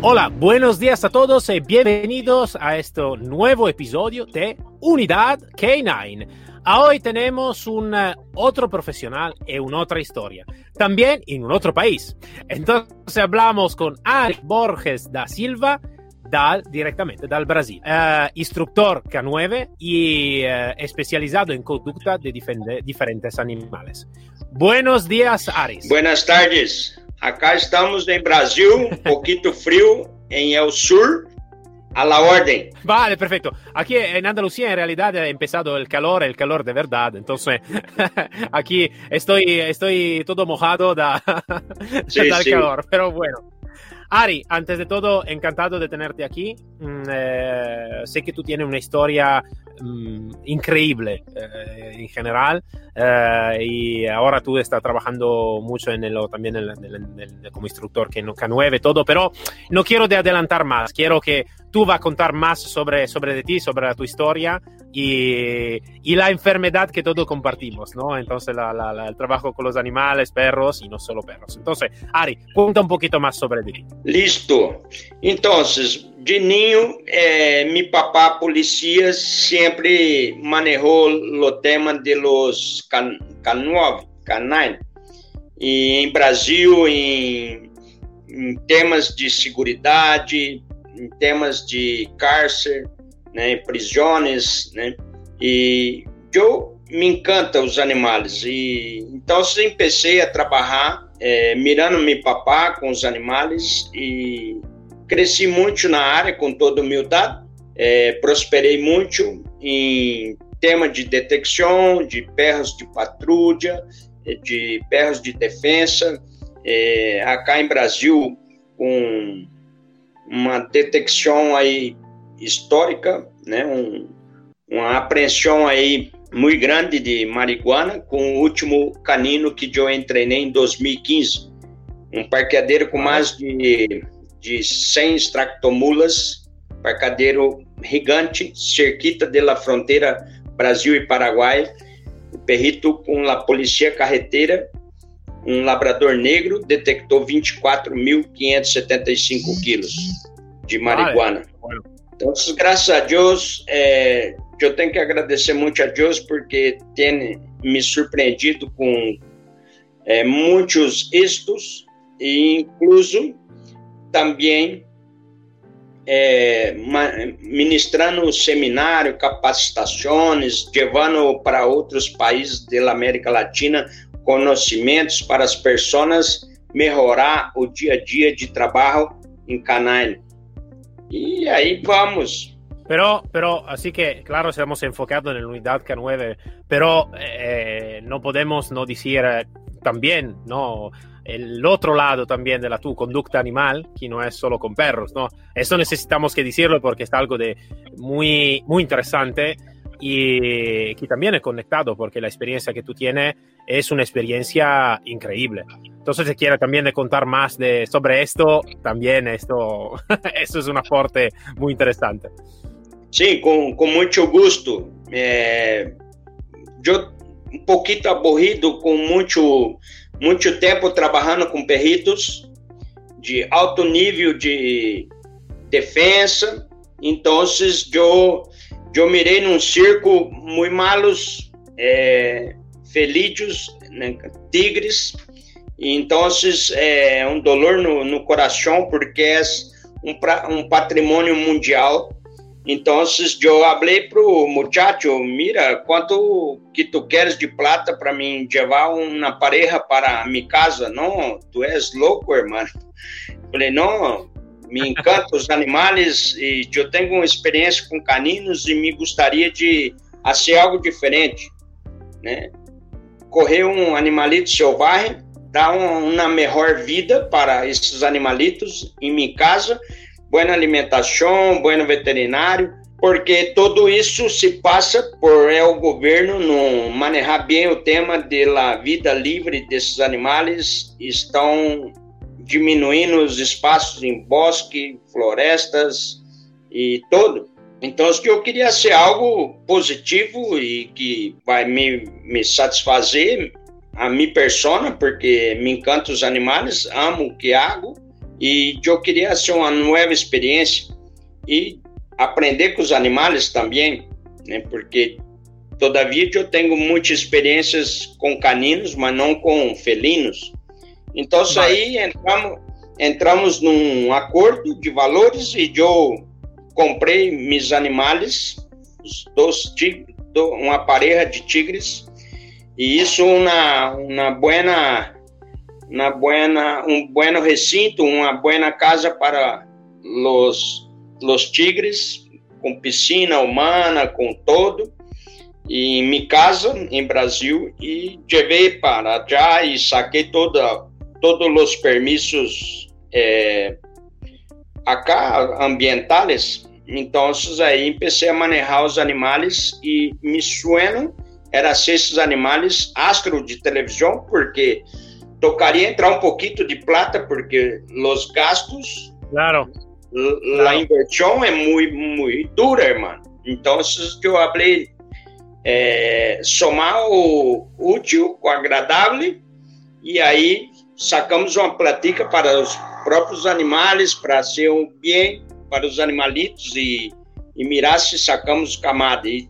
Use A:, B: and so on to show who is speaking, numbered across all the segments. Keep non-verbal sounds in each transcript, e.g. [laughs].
A: Hola, buenos días a todos y bienvenidos a este nuevo episodio de Unidad K9. Hoy tenemos un uh, otro profesional y una otra historia, también en un otro país. Entonces hablamos con Ari Borges da Silva, directamente dal Brasil, uh, instructor K9 y especializado en conducta de diferentes animales. Buenos días, Aris.
B: Buenas tardes. Acá estamos em Brasil, um pouquinho frio, em El Sur, a la orden.
A: Vale, perfecto. Aquí en Andalucía en realidad ha empezado el calor, el calor de verdad. Entonces, [laughs] aquí estoy, estoy todo mojado da, [laughs] sí, del sí. calor. Pero bueno. Ari, antes de todo, encantado de tenerte aquí. Mm, eh, sé que tú tienes una historia mm, increíble eh, en general eh, y ahora tú estás trabajando mucho en el, también en el, en el, como instructor que en K9 todo, pero no quiero de adelantar más, quiero que tú vas a contar más sobre, sobre de ti, sobre tu historia y, y la enfermedad que todos compartimos, ¿no? Entonces la, la, el trabajo con los animales, perros y no solo perros. Entonces, Ari, cuenta un poquito más sobre de ti.
B: Listo. Entonces, de niño, eh, mi papá policía siempre manejó el tema de los can, K9, K9. E em Brasil, em, em temas de segurança, em temas de cárcere, né, prisões, né, e eu me encanta os animais. E então eu comecei a trabalhar é, mirando meu papá com os animais e cresci muito na área com toda humildade, é, prosperei muito em tema de detecção de perros de patrulha, de perros de defesa, é, acá em Brasil com uma detecção aí histórica, né, um, uma apreensão aí muito grande de marihuana com o último canino que eu entrei em 2015, um parqueadeiro com mais de, de 100 extractomulas, parqueadeiro gigante, cerquita de la fronteira Brasil e Paraguai, o perrito com a polícia carreteira, um labrador negro detectou 24.575 quilos de marihuana. Vale. Então, graças a Deus, é, eu tenho que agradecer muito a Deus porque tem me surpreendido com é, muitos êxitos e incluso também é, ministrando seminário, capacitações, levando para outros países da América Latina conhecimentos para as pessoas melhorar o dia a dia de trabalho em Canaã. Y ahí vamos.
A: Pero, pero, así que, claro, se hemos enfocado en la unidad K9, pero eh, no podemos no decir eh, también, ¿no? El otro lado también de la tu conducta animal, que no es solo con perros, ¿no? Eso necesitamos que decirlo porque es algo de muy, muy interesante y que también es conectado porque la experiencia que tú tienes es una experiencia increíble. Entonces, si quiere también contar más de, sobre esto, también esto, [laughs] esto es un aporte muy interesante.
B: Sí, con, con mucho gusto. Eh, yo un poquito aburrido con mucho, mucho tiempo trabajando con perritos de alto nível de defesa. Entonces, yo, yo mirei num circo muito malos, é, felídeos, né, tigres, então é um dolor no, no coração porque é um, um patrimônio mundial. Então eu falei pro muchacho, mira, quanto que tu queres de plata para mim levar uma pareja para minha casa? Não, tu és louco, irmão. Falei, não, me encantam os animais e eu tenho uma experiência com caninos e me gostaria de fazer algo diferente, né? Correr um animalito selvagem dar uma melhor vida para esses animalitos em minha casa, boa alimentação, bom veterinário, porque tudo isso se passa por é, o governo não manejar bem o tema da vida livre desses animais, estão diminuindo os espaços em bosque, florestas e tudo. Então, eu queria ser algo positivo e que vai me, me satisfazer a minha persona, porque me encantam os animais, amo o que hago e eu queria ser uma nova experiência e aprender com os animais também, né? Porque todavia eu tenho muitas experiências com caninos, mas não com felinos. Então, isso aí entramos, entramos num acordo de valores e eu comprei meus animais, dois tigres, uma pareja de tigres, e isso uma, uma buena, uma buena, um bueno recinto, uma buena casa para os, os tigres, com piscina humana, com todo. E minha casa, em Brasil, e levei para já e saquei toda, todos os permissos é, acá ambientales então, aí comecei a manejar os animais e me sueno era ser esses animais astro de televisão, porque tocaria entrar um pouquinho de plata, porque os gastos,
A: claro.
B: la inversión é muito, muito dura, hermano. Então, eu falei, é, somar o útil com o agradável, e aí sacamos uma platica para os próprios animais, para ser um bem para os animalitos e, e mirar se sacamos camada. E,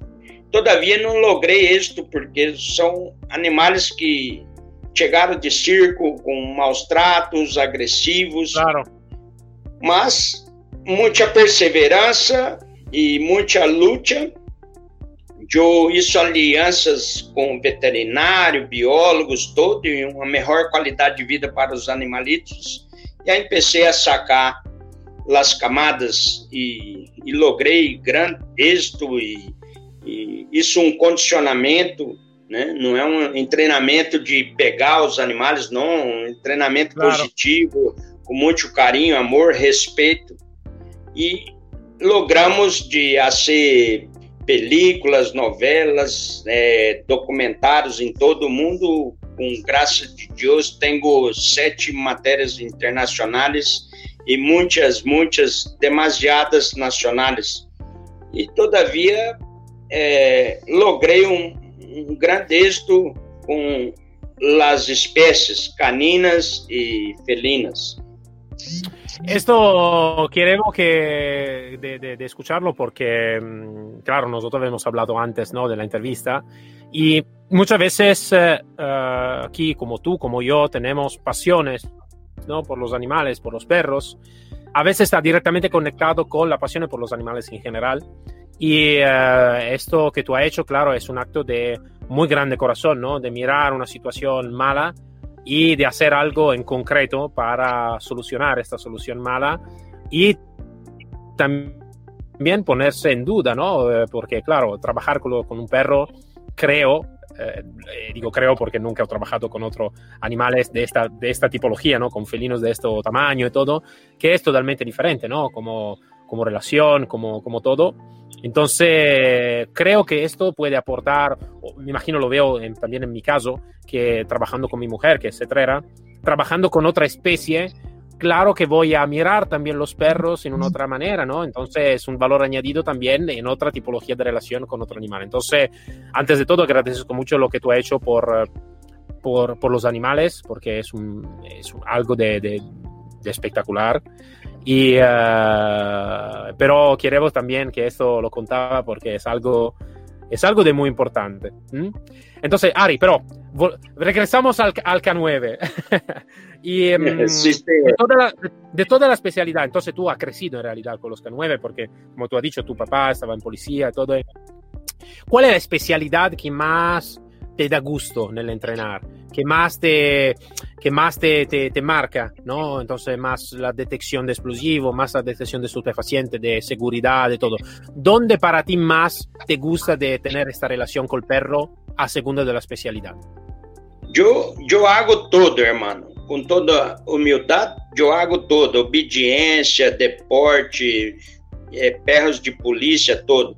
B: todavia não logrei êxito, porque são animais que chegaram de circo com maus tratos, agressivos.
A: Claro.
B: Mas muita perseverança e muita luta. Eu hice alianças com veterinário, biólogos, todo, e uma melhor qualidade de vida para os animalitos. E aí comecei a sacar las camadas e, e logrei grande êxito e, e, isso um condicionamento, né? Não é um treinamento de pegar os animais, não, um treinamento claro. positivo, com muito carinho, amor, respeito e logramos de fazer películas, novelas, é, documentários em todo o mundo. Com graça de Deus, tenho sete matérias internacionais e muitas, muitas, demasiadas nacionais. E, todavia, é, logrei um, um grande êxito com as espécies caninas y felinas.
A: Esto queremos que de, escucharlo porque, mm, claro, nosotros hemos hablado antes ¿no? de la entrevista y muchas veces uh, aquí, como tú, como yo, tenemos pasiones ¿no? por los animales, por los perros, a veces está directamente conectado con la pasión por los animales en general. Y eh, esto que tú has hecho, claro, es un acto de muy grande corazón, ¿no? De mirar una situación mala y de hacer algo en concreto para solucionar esta solución mala y también ponerse en duda, ¿no? Eh, porque, claro, trabajar con, con un perro, creo, eh, eh, digo creo porque nunca he trabajado con otros animales de esta, de esta tipología, ¿no? Con felinos de este tamaño y todo, que es totalmente diferente, ¿no? Como, como relación, como, como todo. Entonces, creo que esto puede aportar, me imagino lo veo también en mi caso, que trabajando con mi mujer, que es cetrera, trabajando con otra especie, claro que voy a mirar también los perros en una otra manera, ¿no? Entonces es un valor añadido también en otra tipología de relación con otro animal. Entonces, antes de todo, agradezco mucho lo que tú has hecho por, por, por los animales, porque es, un, es algo de, de, de, espectacular. Y, uh, pero queremos también que esto lo contaba porque es algo, es algo de muy importante. ¿Mm? Entonces, Ari, pero regresamos al, al K9. [laughs] y [laughs] um, de, toda la, de, toda la, especialidad, entonces tú has crecido en realidad con los K9 porque, como tú has dicho, tu papá estaba en policía, todo. ¿Cuál es la especialidad que más te da gusto en el entrenar? Que más te, que más te, te, te, marca, ¿no? Entonces, más la detección de explosivo, más la detección de estupefaciente, de seguridad, de todo. ¿Dónde para ti más te gusta de tener esta relación con el perro a segunda de la especialidad?
B: Yo, yo hago todo, hermano. Com toda humildade, eu hago todo. Obediência, deporte, é, perros de polícia todo.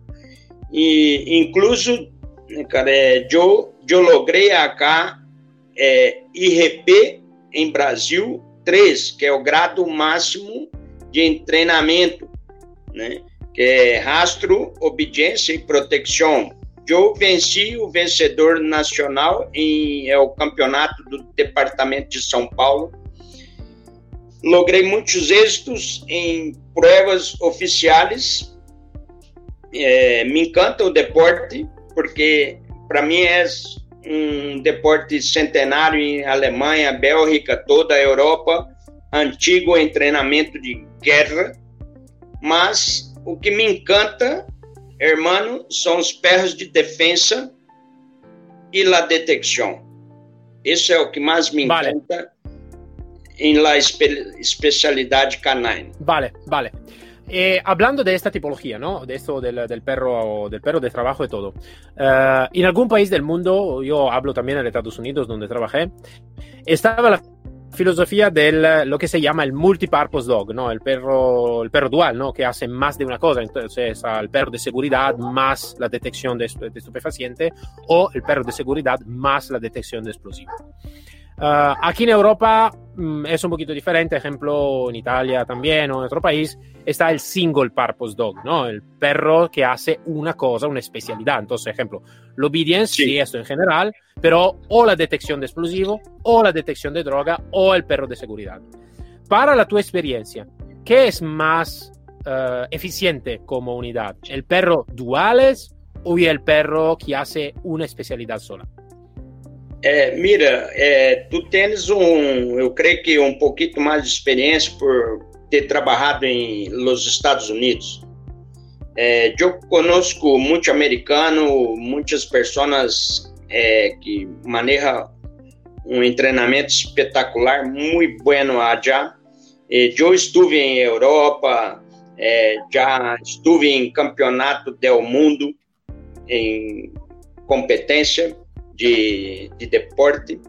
B: E incluso, cara, é, eu, eu logrei acá é, IRP em Brasil 3, que é o grado máximo de treinamento, né? que é rastro, obediência e proteção. Eu venci o vencedor nacional em é o campeonato do departamento de São Paulo. Logrei muitos êxitos em provas oficiais. É, me encanta o deporte porque para mim é um deporte centenário em Alemanha, Bélgica, toda a Europa, antigo em treinamento de guerra, mas o que me encanta, hermano, são os perros de defesa e a detecção. Isso é o que mais me encanta vale. em la espe especialidade canine.
A: Vale, vale. Eh, hablando de esta tipología, ¿no? De esto del, del, perro, del perro de trabajo y todo. Uh, en algún país del mundo, yo hablo también en Estados Unidos, donde trabajé, estaba la filosofía de lo que se llama el multipurpose dog, ¿no? El perro, el perro dual, ¿no? Que hace más de una cosa. Entonces, el perro de seguridad más la detección de, de estupefaciente o el perro de seguridad más la detección de explosivo. Uh, aquí en Europa um, es un poquito diferente, ejemplo en Italia también o en otro país, está el single purpose dog, ¿no? El perro que hace una cosa, una especialidad. Entonces, ejemplo, lo obedience, sí. sí, esto en general, pero o la detección de explosivo, o la detección de droga, o el perro de seguridad. Para la tu experiencia, ¿qué es más uh, eficiente como unidad? ¿El perro duales o el perro que hace una especialidad sola?
B: É, mira, é, tu tens um, eu creio que um pouquinho mais de experiência por ter trabalhado em los Estados Unidos. É, eu conosco muito americano, muitas pessoas é, que manejam um treinamento espetacular, muito bueno allá. É, eu estive em Europa, é, já estive em campeonato do mundo em competência de, de deporte,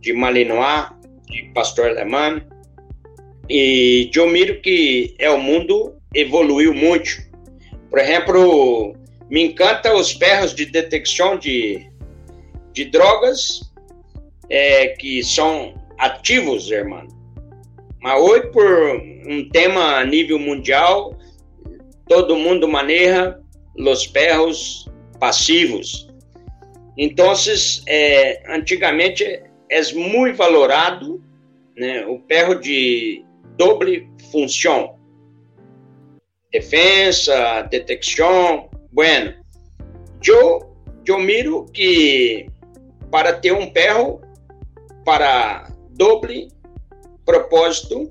B: de Malinois, de pastor alemão. E eu miro que é o mundo evoluiu muito. Por exemplo, me encanta os perros de detecção de, de drogas é, que são ativos, irmão. Mas hoje, por um tema a nível mundial, todo mundo maneja os perros passivos. Então, é, antigamente é muito valorado né, o perro de doble função. Defesa, detecção, bueno. Eu, eu miro que para ter um perro para doble propósito,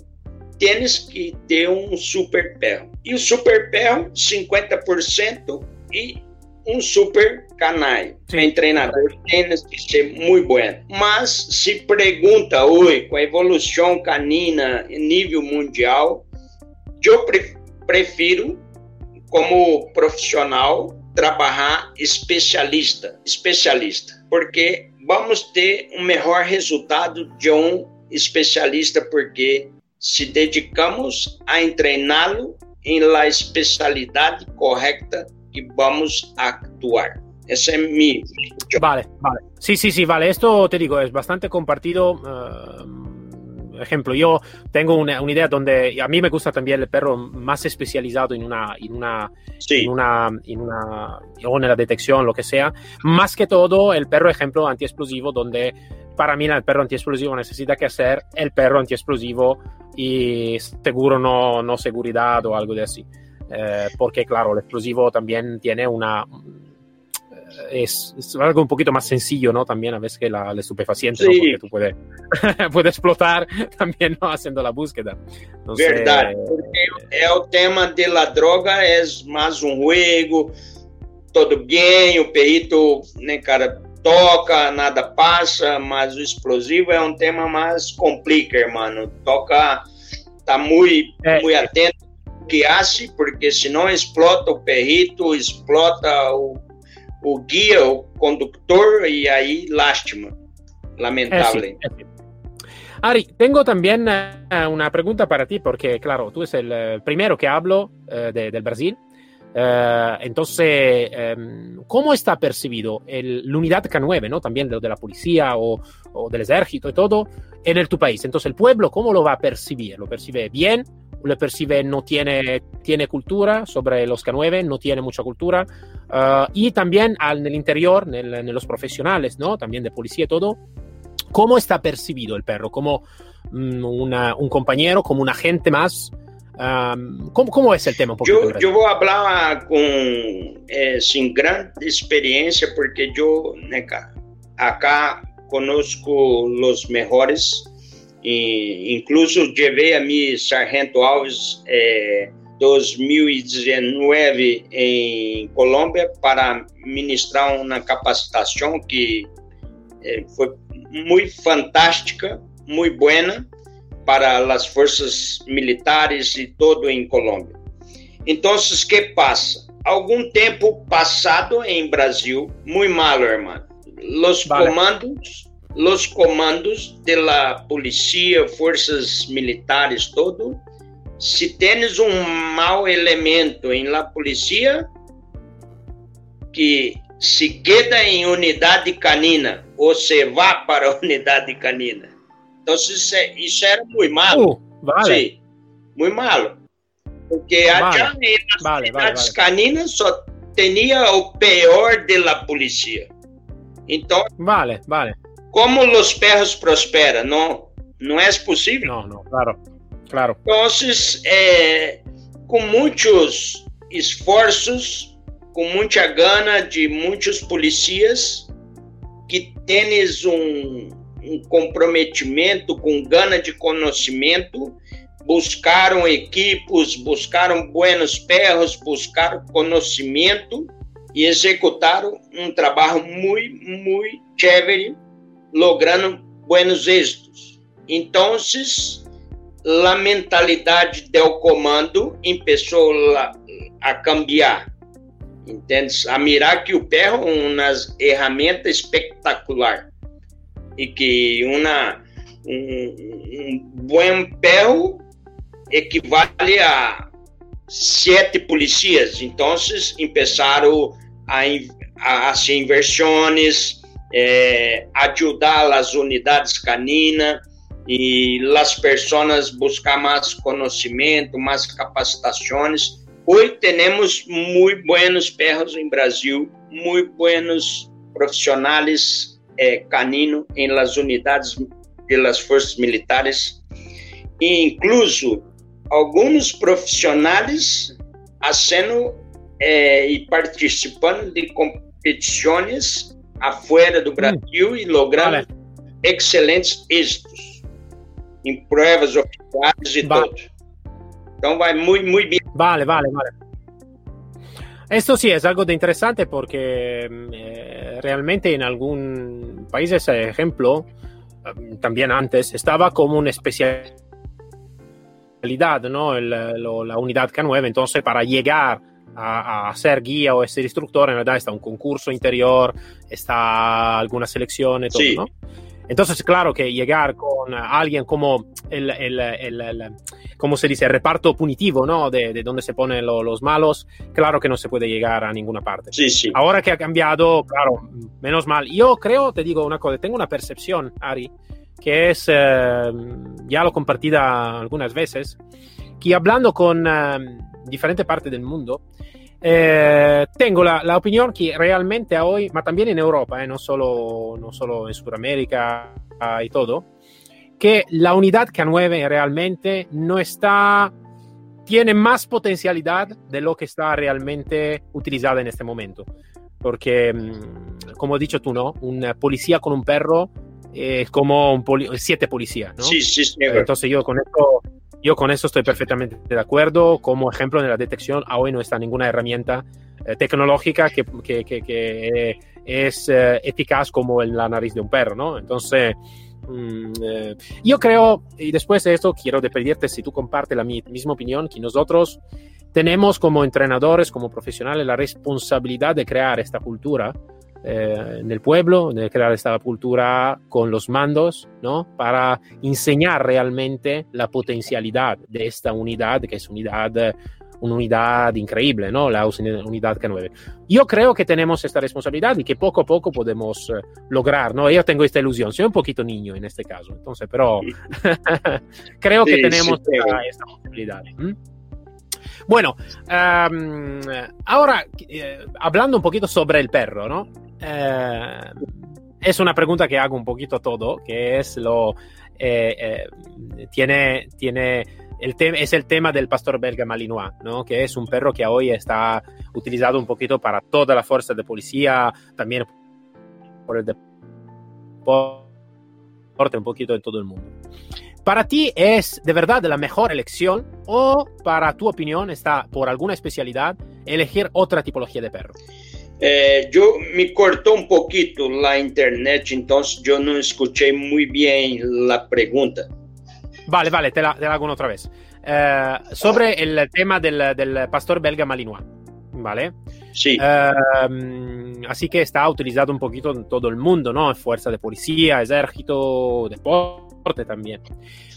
B: tens que ter um super perro. E o super perro, 50% e um super canal. Sim. treinador tem que ser muito bom. Mas se pergunta hoje, com a evolução canina em nível mundial, eu prefiro, como profissional, trabalhar especialista, especialista, porque vamos ter um melhor resultado de um especialista, porque se dedicamos a treiná-lo em la especialidade correta que vamos a actuar. Ese es mi...
A: Vale, vale. Sí, sí, sí, vale. Esto te digo, es bastante compartido. Uh, ejemplo, yo tengo una, una, idea donde a mí me gusta también el perro más especializado en una, en una, sí. en una, en una, o en la detección, lo que sea. Más que todo, el perro, ejemplo, antiexplosivo, donde para mí el perro antiexplosivo necesita que hacer el perro antiexplosivo y seguro no, no seguridad o algo de así. Eh, porque claro, el explosivo también tiene una... Eh, es, es, algo un poquito más sencillo, ¿no? También a veces que la, el estupefaciente, sí. ¿no? Porque tú puedes [laughs] puede explotar también, ¿no? Haciendo la búsqueda.
B: Entonces, Verdade, porque el tema de la droga es más un juego, todo bien, o perito, né, cara, toca, nada passa, mas o explosivo é um tema mais complica, hermano. Toca, tá muito, é, muito atento que hace, porque senão explota o perrito, explota o, o guia, o condutor, e aí lástima.
A: Sim, é, sim. Ari, tengo también uh, una pregunta para ti, porque claro, tú eres el primero que hablo de, del Brasil. Entonces, um, ¿cómo está percibido el, la unidad K9, ¿no? también de, de la policía o, o, del ejército y todo, en el, tu país? Entonces, ¿el pueblo cómo lo va a percibir? ¿Lo percibe bien? ¿Lo percibe no tiene, tiene cultura sobre los K9? ¿No tiene mucha cultura? y también al, en el interior, en, en los profesionales, ¿no? También de policía y todo, ¿Cómo está percibido el perro? ¿Como um, una, un compañero, como un agente más? Um, ¿cómo, ¿cómo, es el tema? Un
B: yo, yo, voy a hablar con, eh, sin gran experiencia porque yo acá conozco los mejores. E, incluso llevé a mi Sargento Alves eh, 2019 em Colômbia para ministrar uma capacitação que eh, foi muy fantástica, muy buena para las fuerzas militares y todo en Colombia. Entonces, ¿qué pasa? Algún tiempo pasado en Brasil, muy malo, hermano. Los vale. comandos, los comandos de la policía, fuerzas militares, todo, si tienes un mal elemento en la policía, que se queda em unidade canina ou se vá para a [laughs] unidade canina. Então, isso, isso era muito malo. Uh, vale. Sim, muito malo. Porque vale. allá em vale, unidades caninas só tinha o pior da polícia. Então,
A: vale, vale.
B: Como os perros prosperam? Não, não é possível.
A: Não, não, claro, claro.
B: Então, é, com muitos esforços, com muita gana de muitos policias que tens um, um comprometimento, com gana de conhecimento, buscaram equipes, buscaram buenos perros, buscaram conhecimento e executaram um trabalho muito, muito chévere, logrando buenos êxitos. Então, a mentalidade do comando começou a cambiar entende? A mirar que o perro é uma ferramenta espetacular e que uma, um, um bom perro equivale a sete policias. Então, começaram a, a hacer inversões, eh, ajudar as unidades caninas e as pessoas buscar mais conhecimento, mais capacitações. Hoy tenemos muy buenos perros en Brasil, muy buenos profesionales eh, caninos en las unidades de las fuerzas militares, e incluso algunos profesionales haciendo eh, y participando de competiciones afuera do Brasil mm. e excelentes êxitos em provas oficiais e vale. tudo. Então vai muy, muy bien.
A: Vale, vale, vale. Esto sí es algo de interesante porque mm, eh, realmente en algún país ese ejemplo, mm, también antes, estaba como una especialidad, ¿no? El, lo, la unidad K9, entonces para llegar a, a, ser guía o ser instructor, en verdad está un concurso interior, está alguna selección y todo, sí. ¿no? Entonces, claro que llegar con alguien como el, el, el, el como se dice, el reparto punitivo, ¿no? De, de donde se ponen lo, los malos, claro que no se puede llegar a ninguna parte.
B: Sí, sí.
A: Ahora que ha cambiado, claro, menos mal. Yo creo, te digo una cosa, tengo una percepción, Ari, que es, eh, ya lo compartida algunas veces, que hablando con eh, diferentes partes del mundo, eh, tengo la, la, opinión que realmente hoy, ma también en Europa, eh, no, solo, no solo en Sudamérica uh, y todo, que la unidad K9 realmente no está, tiene más potencialidad de lo que está realmente utilizada en este momento. Porque, mm, como has dicho tú, ¿no? Un policía con un perro es como un poli siete policías, ¿no?
B: Sí, sí, sí.
A: Entonces yo con esto yo con eso estoy perfectamente de acuerdo. Como ejemplo de la detección, hoy no está ninguna herramienta eh, tecnológica que, que, que, que es eh, eficaz como en la nariz de un perro, ¿no? Entonces, mm, eh, yo creo, y después de esto quiero pedirte si tú compartes la mi, misma opinión, que nosotros tenemos como entrenadores, como profesionales, la responsabilidad de crear esta cultura eh, en el pueblo, de crear esta cultura con los mandos, ¿no? Para enseñar realmente la potencialidad de esta unidad, que es unidad una unidad increíble, ¿no? La unidad K9. Yo creo que tenemos esta responsabilidad y que poco a poco podemos eh, lograr, ¿no? Yo tengo esta ilusión, soy un poquito niño en este caso, entonces, pero [laughs] creo sí, que tenemos sí, esta, esta, posibilidad. ¿Mm? Bueno, um, ahora eh, hablando un poquito sobre el perro, ¿no? Eh, es una pregunta que hago un poquito todo, que es lo... Eh, eh, tiene, tiene el es el tema del pastor belga malinois, ¿no? que es un perro que hoy está utilizado un poquito para toda la fuerza de policía, también por el deporte, un poquito en todo el mundo. ¿Para ti es de verdad la mejor elección o para tu opinión está por alguna especialidad elegir otra tipología de perro?
B: Eh, yo me cortó un poquito la internet, entonces yo no escuché muy bien la pregunta.
A: Vale, vale, te la, te la hago otra vez. Eh, sobre el tema del, del, pastor belga malinois, ¿vale?
B: Sí.
A: Eh, así que está utilizado un poquito en todo el mundo, ¿no? Fuerza de policía, ejército, deporte también.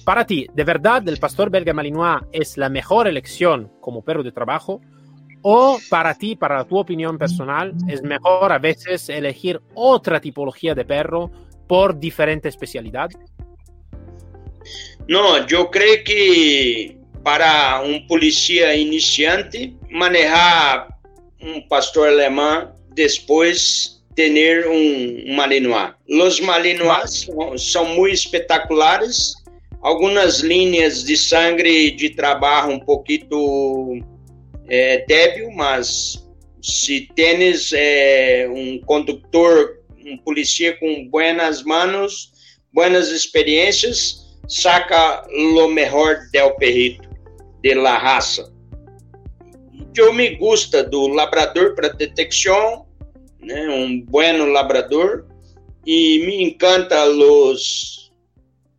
A: Para ti, ¿de verdad el pastor belga malinois es la mejor elección como perro de trabajo? ¿O para ti, para tu opinión personal, es mejor a veces elegir otra tipología de perro por diferente especialidad?
B: No, yo creo que para un policía iniciante, manejar un pastor alemán después tener un malinois. Los malinois son, son muy espectaculares, algunas líneas de sangre de trabajo un poquito é, débil, mas se tens é, um condutor, um polícia com buenas manos, buenas experiências, saca lo mejor del perrito, de la raça. Eu me gusta do labrador para detecção, né, um bueno labrador, e me encanta os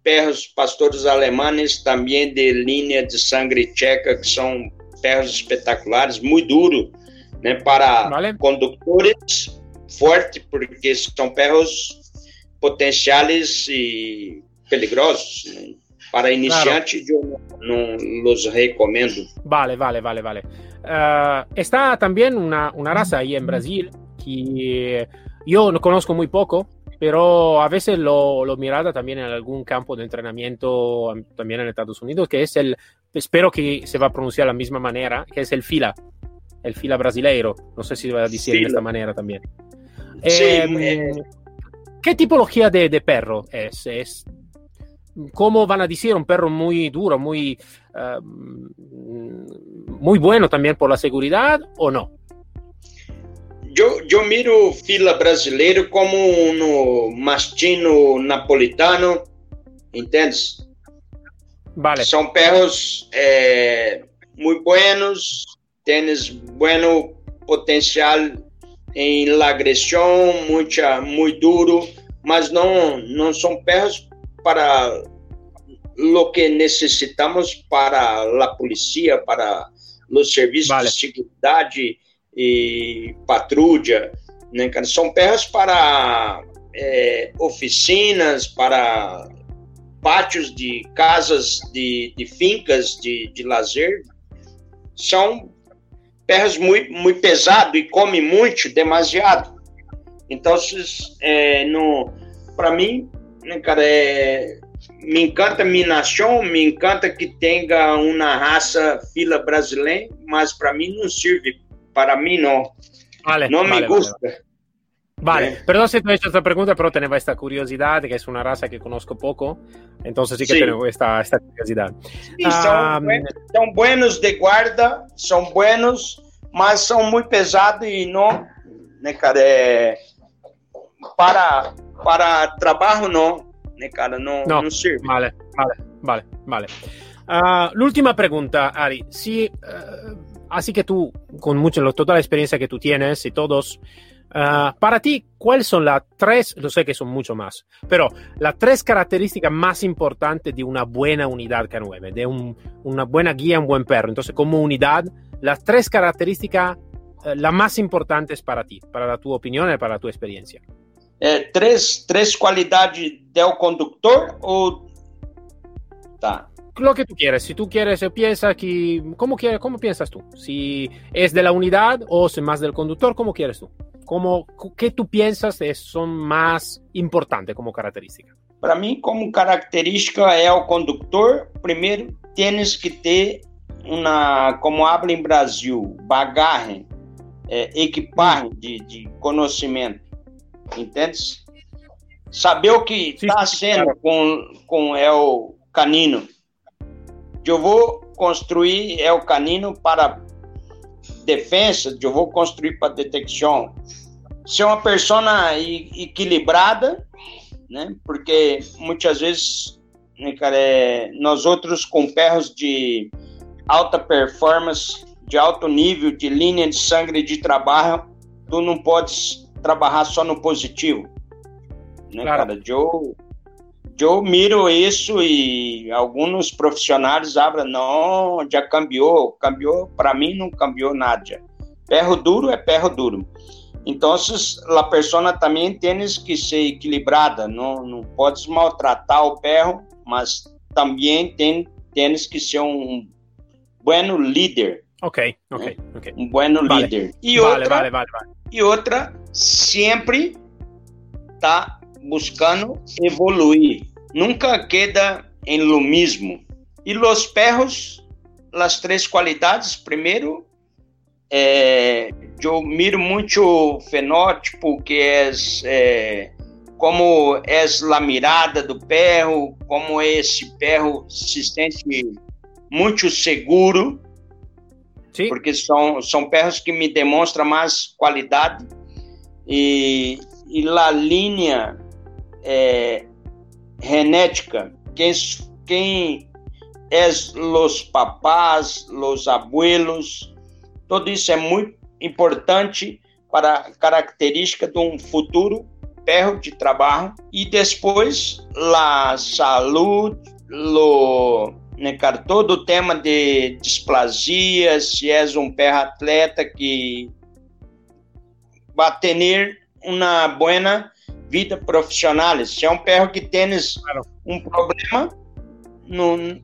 B: perros pastores alemães também de linha de sangue tcheca, que são perros espetaculares, muito duro, né, para vale. condutores, forte, porque são perros potenciais e peligrosos. Né? Para iniciantes, claro. eu não os recomendo.
A: Vale, vale, vale, vale. Uh, está también una, una raza ahí en Brasil que yo no conozco muy poco, pero a veces lo, lo mirada también en algún campo de entrenamiento, también en Estados Unidos, que es el espero que se va a pronunciar de la misma manera, que es el fila, el fila brasileiro. No sé si va a decir fila. de esta manera también.
B: Sí, eh,
A: ¿Qué tipología de, de, perro es? es? ¿Cómo van a decir? Un perro muy duro, muy, uh, muy bueno también por la seguridad o no?
B: Yo, yo miro fila brasileiro como un mastino napolitano, ¿entiendes?
A: Vale.
B: São perros é, muito buenos, tens bueno potencial em la agressão, muita, muito duro, mas não, não são perros para lo que necessitamos para a polícia, para os serviços vale. de segurança e patrulha. Né, São perros para é, oficinas, para pátios de casas, de, de fincas de, de lazer, são perros muito, muito pesados e comem muito, demasiado. Então, é, para mim, né, cara, é, me encanta minha nação, me encanta que tenha uma raça fila brasileira, mas para mim não serve. Para mim, não.
A: Vale,
B: não
A: vale,
B: me gusta.
A: Vale, Vale, eh. perdón si te he hecho esta pregunta, pero tengo esta curiosidad, que es una raza que conozco poco, entonces sí que sí. tengo esta, esta curiosidad.
B: Sí, son, son, buenos de guarda, son buenos, mas son muy pesados y no, né, cara, para, para trabajo no, né, cara, no, no, no sirve.
A: Vale, vale, vale, vale. Uh, l'ultima pregunta, Ari, si, uh, así que tú, con mucho, la experiencia que tú tienes y todos, Uh, para ti, ¿cuáles son las tres, lo sé que son mucho más, pero las tres características más importantes de una buena unidad K9, de un, una buena guía, un buen perro? Entonces, como unidad, las tres características eh, las más importantes para ti, para tu opinión y para tu experiencia?
B: É, três, três qualidades del conductor ou...
A: Tá. Lo que tú quieres, si tú quieres, piensa que, ¿cómo, quieres, ¿cómo piensas tú? Si es de la unidad o es más del conductor, ¿cómo quieres tú? ¿Cómo, ¿Qué tú piensas es, son más importantes como característica?
B: Para mim, como característica é o condutor, primeiro, tens que ter uma, como habla em Brasil, bagagem, é, equipagem de, de conhecimento, entende? Saber o que está sendo com, com é o canino. Eu vou construir é o canino para defesa, eu vou construir para detecção. Ser uma pessoa equilibrada, né? Porque muitas vezes, né, cara, é, nós outros com perros de alta performance, de alto nível, de linha de sangue de trabalho, tu não podes trabalhar só no positivo, né, claro. cara? Eu, eu miro isso e alguns profissionais abrem, não, já cambiou, cambiou, para mim não cambiou nada. Perro duro é perro duro. Então, a pessoa também tem que ser equilibrada, não, não pode maltratar o perro, mas também tem, tem que ser um bom líder.
A: Ok, ok, né? ok.
B: Um bom vale. líder. E vale, outra, vale, vale, vale. E outra, sempre tá buscando evoluir. Nunca queda em lo mesmo. E os perros, as três qualidades, primeiro, é, eu miro muito o fenótipo que é, é como é a mirada do perro, como esse perro se sente muito seguro, Sim. porque são, são perros que me demonstram mais qualidade e, e a linha é, genética, quem, quem é os papás, os abuelos, tudo isso é muito importante para a característica de um futuro perro de trabalho. E depois, a saúde, lo, né, todo o tema de displasia, se és um perro atleta que vai ter uma boa vida profissional. Se é um perro que claro. um problema, não,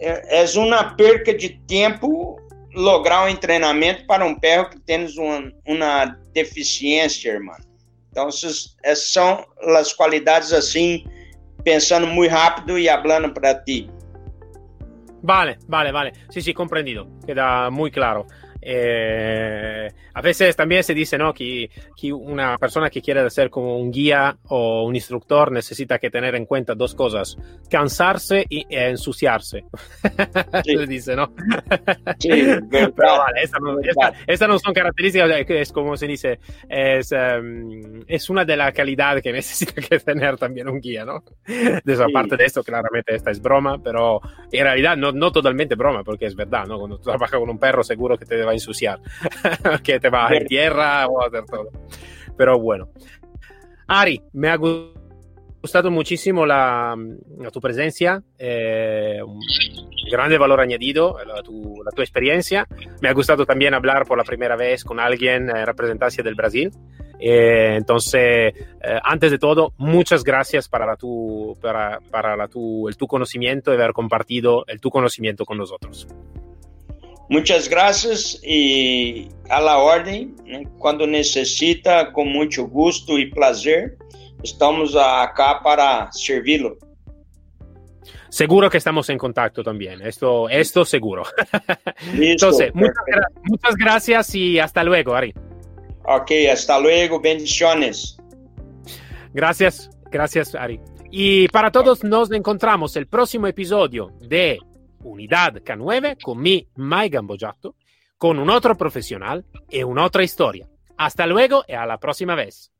B: é, és uma perca de tempo lograr um treinamento para um perro que tem uma, uma deficiência, irmão. Então, essas, essas são as qualidades assim, pensando muito rápido e falando para ti.
A: Vale, vale, vale. Sí, sí, comprendido. Queda muy claro. Eh, a veces también se dice ¿no? que, que, una persona que quiere ser como un guía o un instructor necesita que tener en cuenta dos cosas, cansarse y, e ensuciarse. [laughs] Sí. se dice, ¿no?
B: Sí, [laughs] pero
A: vale, estas no, esta, esta no, son características, es como se dice, es, um, es una de las calidades que [laughs] necesita que tener también un guía, ¿no? De esa sí. parte de esto, claramente esta es broma, pero en realidad no, no totalmente broma, porque es verdad, ¿no? Cuando trabajas con un perro seguro que te va a ensuciar, [laughs] que te va a hacer tierra o a hacer todo. Pero bueno. Ari, me ha gustado muchísimo la, la tu presencia, eh, un grande valor añadido, la tu, la tu, experiencia. Me ha gustado también hablar por la primera vez con alguien en representación del Brasil. Eh, entonces, eh, antes de todo, muchas gracias para, la tu, para, para la tu, el tu conocimiento y haber compartido el tu conocimiento con nosotros.
B: Muitas graças e a la ordem, né? quando necessita, com muito gosto e prazer, estamos acá para servi-lo.
A: Seguro que estamos en contacto también, esto, esto seguro. Listo, Entonces, muchas, muchas, gracias y hasta luego, Ari.
B: Ok, hasta luego, bendiciones.
A: Gracias, gracias, Ari. Y para todos nos encontramos el próximo episodio de Unidad K9 con mi Mai Gambojato, con un otro profesional y una otra historia. Hasta luego y a la próxima vez.